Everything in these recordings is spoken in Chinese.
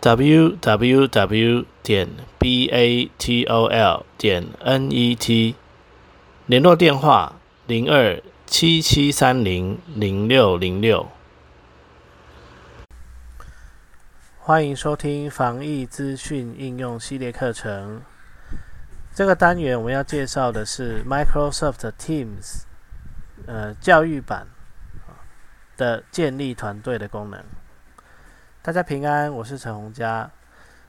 Www 点 batol 点 net，联络电话零二七七三零零六零六。欢迎收听防疫资讯应用系列课程。这个单元我们要介绍的是 Microsoft Teams，呃，教育版的建立团队的功能。大家平安，我是陈洪佳。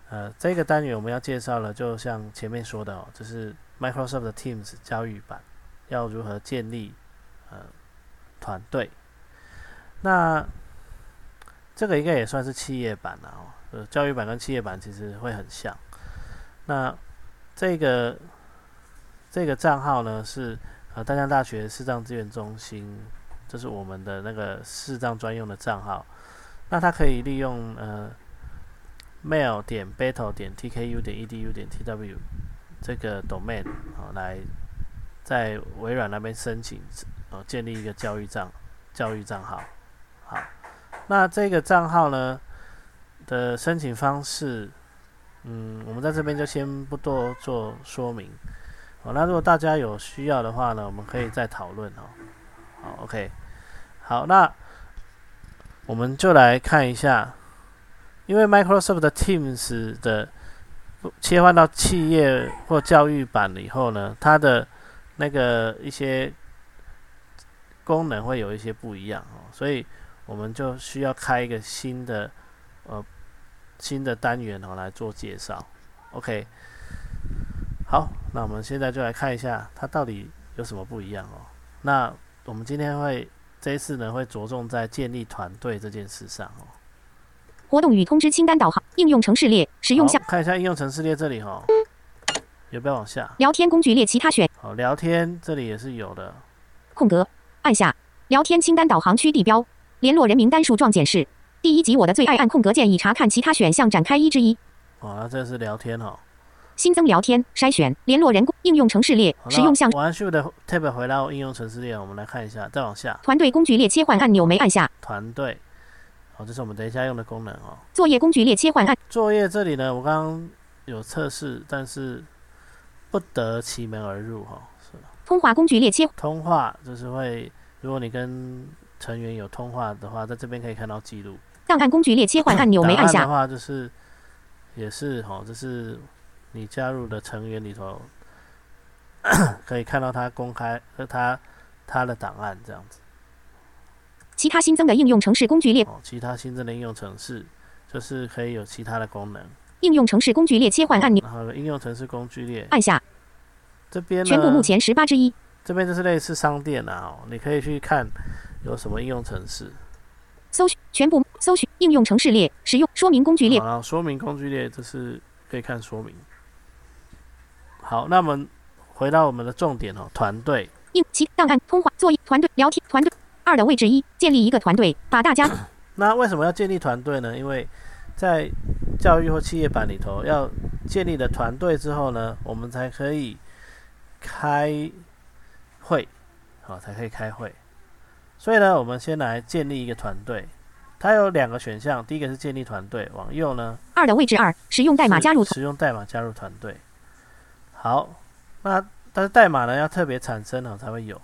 呃，这个单元我们要介绍的，就像前面说的哦，这是 Microsoft Teams 教育版，要如何建立呃团队。那这个应该也算是企业版了哦。呃，教育版跟企业版其实会很像。那这个这个账号呢，是呃大江大学视障资源中心，这是我们的那个视障专用的账号。那它可以利用呃，mail 点 battle 点 tku 点 edu 点 tw 这个 domain 啊，来在微软那边申请呃建立一个教育账教育账号。好，那这个账号呢的申请方式，嗯，我们在这边就先不多做说明。好，那如果大家有需要的话呢，我们可以再讨论哦。好，OK，好，那。我们就来看一下，因为 Microsoft Teams 的切换到企业或教育版了以后呢，它的那个一些功能会有一些不一样哦，所以我们就需要开一个新的呃新的单元哦来做介绍。OK，好，那我们现在就来看一下它到底有什么不一样哦。那我们今天会。这一次呢，会着重在建立团队这件事上哦。活动与通知清单导航应用程式列使用项，看一下应用程式列这里哈，有不要往下？聊天工具列其他选。好，聊天这里也是有的。空格，按下聊天清单导航区地标，联络人名单树状检视。第一集我的最爱，按空格键以查看其他选项展开一之一。哦，那这是聊天哈。新增聊天筛选联络人应用程式列使用项。完 Shift 的 Tab 回到应用程式列，我们来看一下，再往下。团队工具列切换按钮没按下。团队，好，这是我们等一下用的功能哦。作业工具列切换按。作业这里呢，我刚刚有测试，但是不得其门而入哈。是。通话工具列切。通话就是会，如果你跟成员有通话的话，在这边可以看到记录。档案工具列切换按钮没按下。的话就是，也是哈，这是。你加入的成员里头，可以看到他公开和他他的档案这样子。其他新增的应用程式工具列。哦，其他新增的应用程式就是可以有其他的功能。应用程式工具列切换按钮。然后应用程式工具列按下。这边全部目前十八之一。这边就是类似商店啊，你可以去看有什么应用程式。搜寻全部搜寻应用程式列使用说明工具列。好，说明工具列这是可以看说明。好，那我们回到我们的重点哦，团队。应其档案通话作业团队聊天团队二的位置一，建立一个团队，把大家。那为什么要建立团队呢？因为在教育或企业版里头，要建立的团队之后呢，我们才可以开会，好，才可以开会。所以呢，我们先来建立一个团队。它有两个选项，第一个是建立团队，往右呢。二的位置二，使用代码加入。使用代码加入团队。好，那但是代码呢要特别产生了才会有。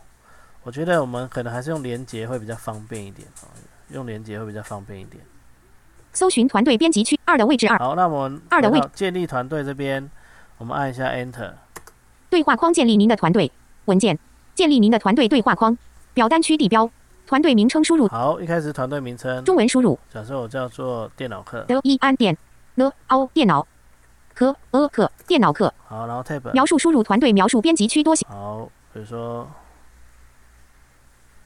我觉得我们可能还是用连接会比较方便一点哦，用连接会比较方便一点。搜寻团队编辑区二的位置二。好，那我们二的位建立团队这边，我们按一下 Enter。对话框建立您的团队文件，建立您的团队对话框表单区地标团队名称输入。好，一开始团队名称中文输入。假设我叫做电脑课。的一安点 N O 电脑。科呃课电脑课好，然后 tab 描述输入团队描述编辑区多写好，比如说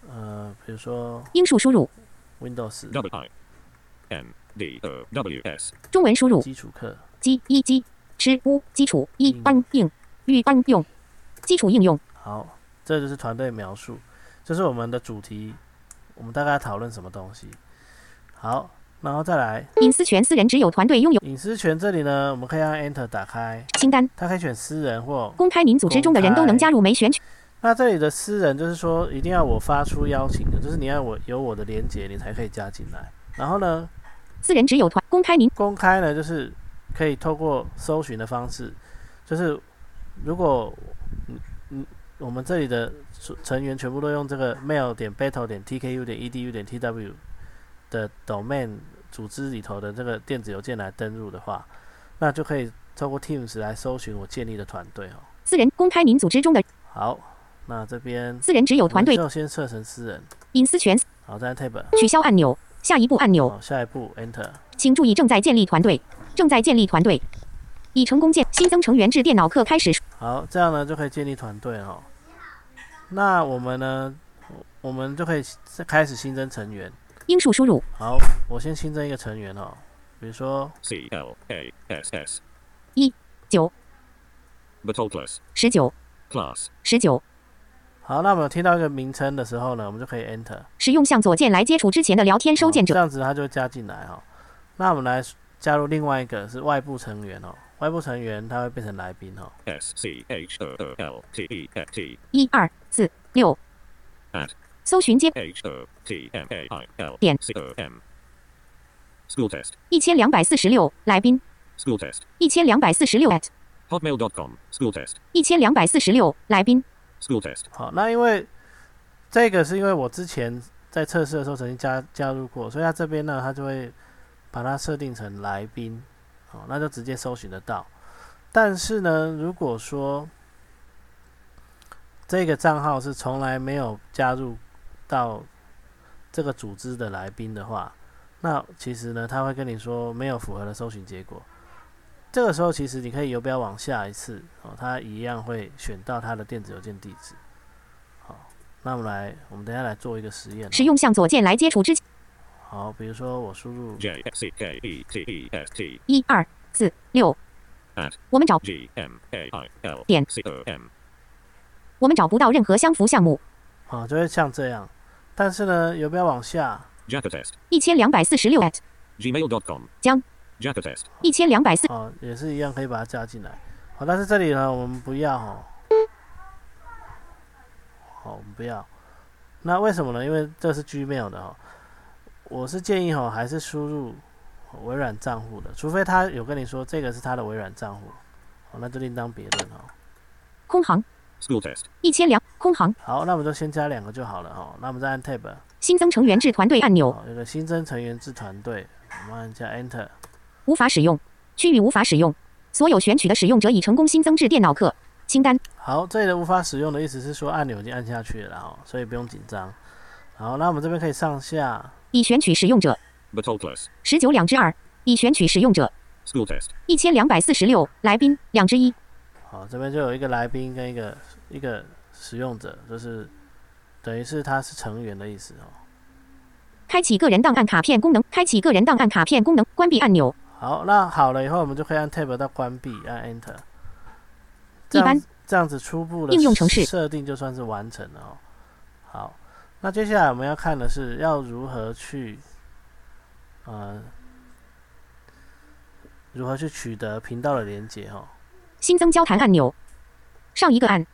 呃，比如说英数输入 Windows W I M D W S 中文输入基础课。G 一 G 吃乌基础一般应预般用基础应用。好，这就是团队描述，这是我们的主题，我们大概讨论什么东西。好，然后再来。隐私权私人只有团队拥有。隐私权这里呢，我们可以按 Enter 打开，清单。它可以选私人或公开您组织中的人都能加入没选取那这里的私人就是说，一定要我发出邀请的，就是你要我有我的连接，你才可以加进来。然后呢，私人只有团公开您公开呢，就是可以透过搜寻的方式，就是如果嗯嗯我们这里的成员全部都用这个 mail 点 battle 点 tku 点 edu 点 tw 的 domain 组织里头的这个电子邮件来登录的话，那就可以透过 Teams 来搜寻我建立的团队哦。私人公开您组织中的好，那这边私人只有团队就先设成私人。隐私权好，再按 Tab。取消按钮下一步按钮好，下一步 Enter。请注意正在建立团队正在建立团队已成功建新增成员至电脑课开始好，这样呢就可以建立团队哦。那我们呢，我们就可以开始新增成员。英数输入。好，我先新增一个成员哦，比如说 C L A S S 一九。Batoclus 十九。Class 十九。好，那我们听到一个名称的时候呢，我们就可以 Enter。使用向左键来接触之前的聊天收件者。这样子它就会加进来哈、那我们来加入另外一个是外部成员哦，外部成员他会变成来宾哦。S C H O L T E F T 一二四六。At 搜寻接 H O T M A I L 点 C O M School Test 一千两百四十六来宾。School Test 一千两百四十六 at Hotmail.com School Test 一千两百四十六来宾。School Test 好，那因为这个是因为我之前在测试的时候曾经加加入过，所以它这边呢，它就会把它设定成来宾，好，那就直接搜寻得到。但是呢，如果说这个账号是从来没有加入到这个组织的来宾的话，那其实呢，他会跟你说没有符合的搜寻结果。这个时候，其实你可以游标往下一次哦，他一样会选到他的电子邮件地址。好，那我们来，我们等下来做一个实验哦。使用向左键来接触之前好，比如说我输入 J C K E T E S T 一二四六 at 我们找 G M A I L 点 C O M 我们找不到任何相符项目好，就会像这样。但是呢，有没有往下，Jacka Test 一千两百四十六 at Gmail.com 将 Jacka Test 一千两百四哦，也是一样可以把它加进来。好，但是这里呢，我们不要哦。好，我们不要。那为什么呢？因为这是 Gmail 的哦。我是建议哈，还是输入微软账户的，除非他有跟你说这个是他的微软账户，好，那就另当别论哦。空行 School Test 一千两空行。好，那我们就先加两个就好了哦。那我们再按 Tab，新增成员至团队按钮。好，有个新增成员至团队，我们按一下 Enter。无法使用。区域无法使用。所有选取的使用者已成功新增至电脑课。清单。好，这里的无法使用的意思是说按钮已经按下去了哦，所以不用紧张。好，那我们这边可以上下，已选取使用者。Batoclus 十九两之二。已选取使用者。School Test 一千两百四十六。来宾。两之一。好，这边就有一个来宾跟一个一个使用者，就是等于是他是成员的意思哦。开启个人档案卡片功能开启个人档案卡片功能关闭按钮好，那好了以后，我们就可以按 Tab 到关闭，按 Enter。一般这样子初步的应用程式设定就算是完成了哦。好，那接下来我们要看的是要如何去，呃，如何去取得频道的连接哦。新增交谈按钮上一个按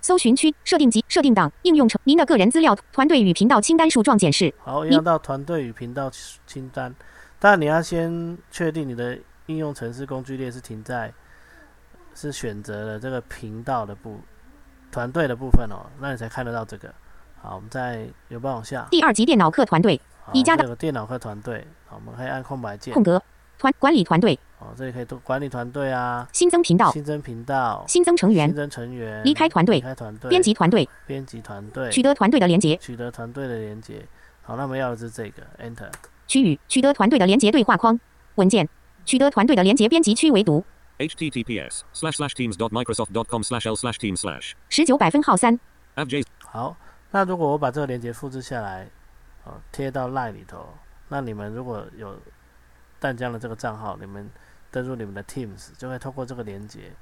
搜寻区设定及设定档应用程您的个人资料团队与频道清单树状显示。好，一你样到团队与频道清单，当然你要先确定你的应用程式工具列是停在是选择了这个频道的部团队的部分哦，那你才看得到这个。好，我们再游标往下，第二级电脑课团队好，已加到这有个电脑课团队，好，我们可以按空白键。空，格团管理团队哦，这里可以多管理团队啊，新增频道新增频道，新增成员新增成员，离开团队离开团队，编辑团队编辑团队，取得团队的连接取得团队的连接。好，那我们要的是这个 Enter。区域取得团队的连接对话框文件取得团队的连接编辑区为读 https slash slash teams dot microsoft.com slash l slash team slash 十九百分号三 fj 好，那如果我把这个链接复制下来，哦，贴到 Line 里头，那你们如果有淡江的这个账号，你们登入你们的 Teams，就会透过这个连接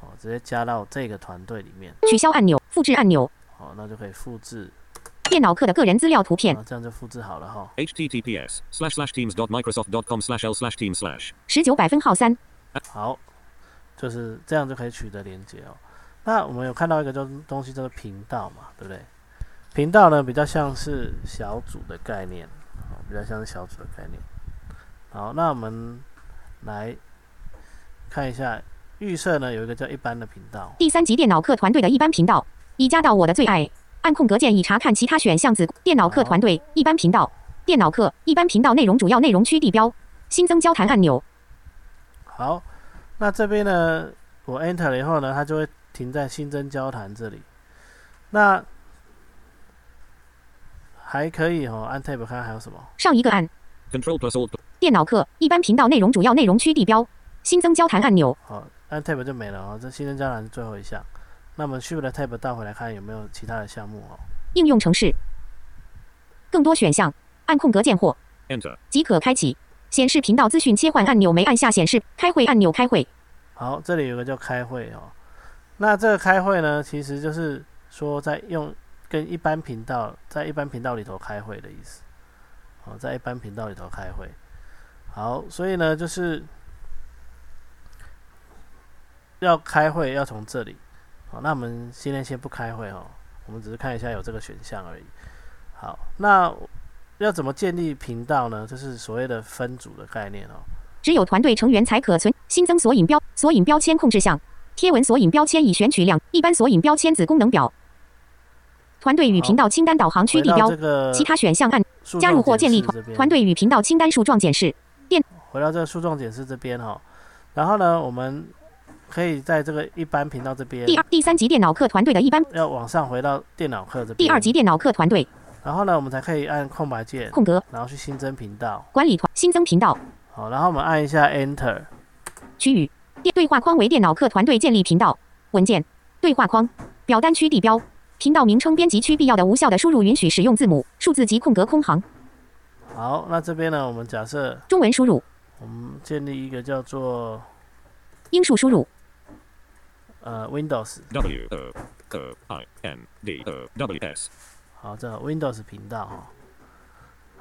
哦，直接加到这个团队里面取消按钮，复制按钮，哦，那就可以复制，电脑课的个人资料图片，啊，这样就复制好了哈。https slash slash teams dot microsoft dot com slash l slash team slash 十九百分号三，好，就是这样就可以取得连接哦。那我们有看到一个东东西叫做频道嘛，对不对？频道呢比较像是小组的概念，哦，比较像是小组的概念。好，那我们来看一下预设呢，有一个叫一般的频道，第三级电脑课团队的一般频道，已加到我的最爱，按空格键以查看其他选项子。电脑课团队一般频道，电脑课一般频道内容主要内容区地标，新增交谈按钮，好，那这边呢，我 Enter 了以后呢，它就会停在新增交谈这里。那还可以哦，按 Tab 看还有什么？上一个按 control plus alt 电脑课一般频道内容主要内容区地标，新增交谈按钮，好，按 Tab 就没了哦。这新增交谈是最后一项。那么 Shift 的 Tab 倒回来看有没有其他的项目哦。应用程式，更多选项，按空格键或 enter 即可开启。显示频道资讯切换按钮，没按下显示开会按钮开会。好，这里有个叫开会哦。那这个开会呢，其实就是说在用跟一般频道在一般频道里头开会的意思。哦，在一般频道里头开会。好，所以呢，就是要开会要从这里。好，那我们今天先不开会哦，我们只是看一下有这个选项而已。好，那要怎么建立频道呢？就是所谓的分组的概念哦。只有团队成员才可存。新增索引标索引标签控制项，贴文索引标签已选取两，一般索引标签子功能表。团队与频道清单导航区地标这，个其他选项按树加入或建立团团队与频道清单树状检视。回到这个树状检视这边哈，然后呢，我们可以在这个一般频道这边第二、第三级电脑课团队的一般，要往上回到电脑课这边，第二级，电脑课团队然后呢，我们才可以按空白键，空格然后去新增频道，管理团新增频道好，然后我们按一下 Enter，区域电对话框为电脑课团队建立频道文件对话框表单区地标频道名称编辑区必要的无效的输入允许使用字母数字及空格空行。好，那这边呢，我们假设中文输入。我们建立一个叫做英数输入。呃 Windows，w o o i n d w s 好，这个 Windows 频道哈，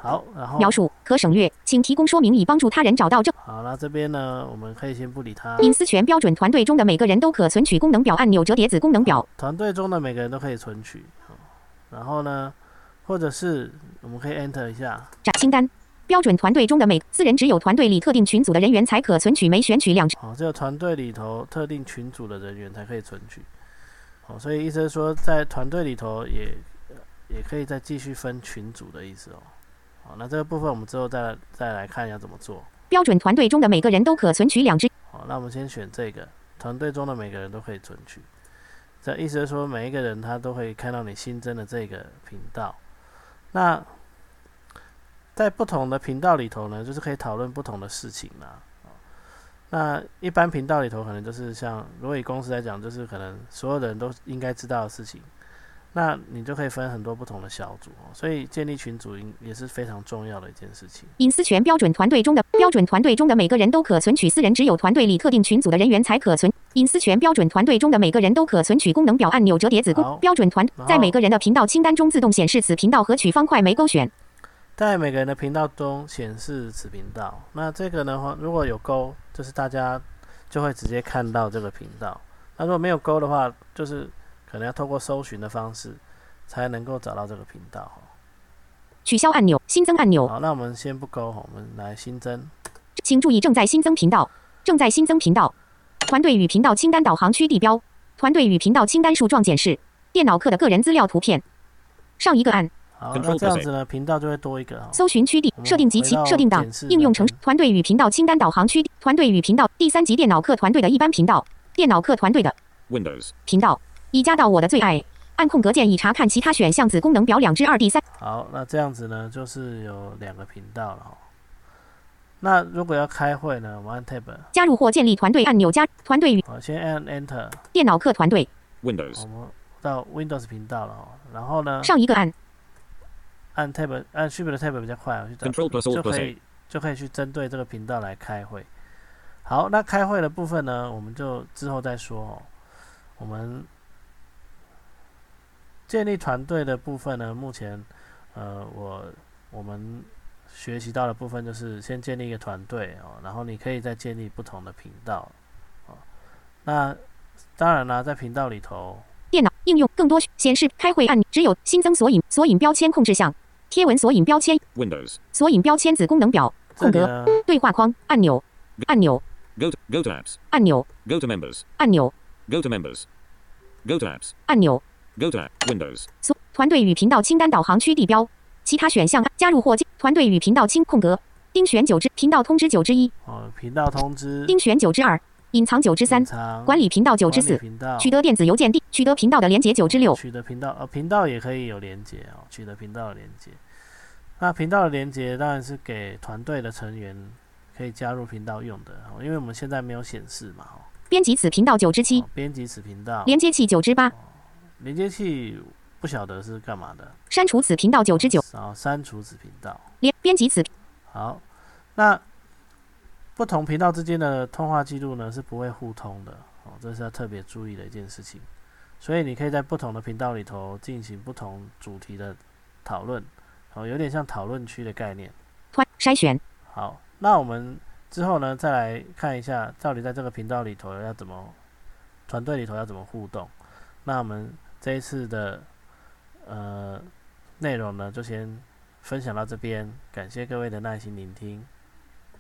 好，然后描述可省略，请提供说明以帮助他人找到正好，那这边呢，我们可以先不理他，隐私权标准团队中的每个人都可存取功能表按钮折叠子功能表团队中的每个人都可以存取，好然后呢，或者是我们可以 Enter 一下，展清单。标准团队中的每私人只有团队里特定群组的人员才可存取，每选取两好，只有团队里头特定群组的人员才可以存取。好，所以意思是说，在团队里头也呃也可以再继续分群组的意思哦。好，那这个部分我们之后再来再来看一下怎么做。标准团队中的每个人都可存取两只好，那我们先选这个，团队中的每个人都可以存取。这意思是说，每一个人他都可以看到你新增的这个频道。那在不同的频道里头呢，就是可以讨论不同的事情啦。哦那一般频道里头可能就是像，如果以公司来讲，就是可能所有的人都应该知道的事情，那你就可以分很多不同的小组哦。所以建立群组应也是非常重要的一件事情。隐私权标准团队中的标准团队中的每个人都可存取私人只有团队里特定群组的人员才可存。隐私权标准团队中的每个人都可存取功能表按钮折叠子标准团在每个人的频道清单中自动显示此频道和取方块没勾选。在每个人的频道中显示此频道。那这个的话，如果有勾，就是大家就会直接看到这个频道。那如果没有勾的话，就是可能要透过搜寻的方式才能够找到这个频道哈。取消按钮、新增按钮，好，那我们先不勾哈，我们来新增。请注意正在新增频道，正在新增频道。团队与频道清单导航区地标，团队与频道清单树状检视，电脑课的个人资料图片。上一个按好那这样子呢，频道就会多一个。搜寻区地设定及其设定档应用程那边团队与频道清单导航区团队与频道第三级电脑课团队的一般频道电脑课团队的 Windows 频道已加到我的最爱。按空格键以查看其他选项子功能表两之二第三。好，那这样子呢，就是有两个频道了哈。那如果要开会呢，我们按 Tab，加入或建立团队按钮加团队与好，先按 Enter，电脑课团队 Windows 我们到 Windows 频道了哦。然后呢，上一个按按 Tab 按 Shift 的 Tab 比较快，我去找 Control plus 就 Alt plus 可以就可以去针对这个频道来开会。好，那开会的部分呢，我们就之后再说哦。我们建立团队的部分呢，目前呃，我我们学习到的部分就是先建立一个团队哦，然后你可以再建立不同的频道哦。那当然啦，在频道里头，电脑应用更多显示开会按钮，只有新增索引索引标签控制项，贴文索引标签 Windows. 索引标签子功能表空格，对话框按钮按钮 Go to, go to apps. 按钮 Go to members. 按钮 Go to members. Go to apps. 按钮。Go to app. Windows. 所团队与频道清单导航区地标，其他选项加入或进团队与频道清空格，丁选九之频道通知九之一，哦，频道通知，丁选九之二，隐藏九之三隐，藏管理频道九之四，频道取得电子邮件地取得频道的连接九之六，取得频道，呃，频道也可以有连接哦，取得频道的连接。那频道的连接当然是给团队的成员可以加入频道用的，哦，因为我们现在没有显示嘛，哦，编辑此频道九之七哦，编辑此频道，连接器九之八，连接器不晓得是干嘛的，删除此频道九之九，然后删除此频道。连编辑此好，那不同频道之间的通话记录呢是不会互通的哦，这是要特别注意的一件事情。所以你可以在不同的频道里头进行不同主题的讨论，哦，有点像讨论区的概念。团筛选好，那我们之后呢，再来看一下到底在这个频道里头要怎么团队里头要怎么互动。那我们这一次的呃内容呢，就先分享到这边，感谢各位的耐心聆听。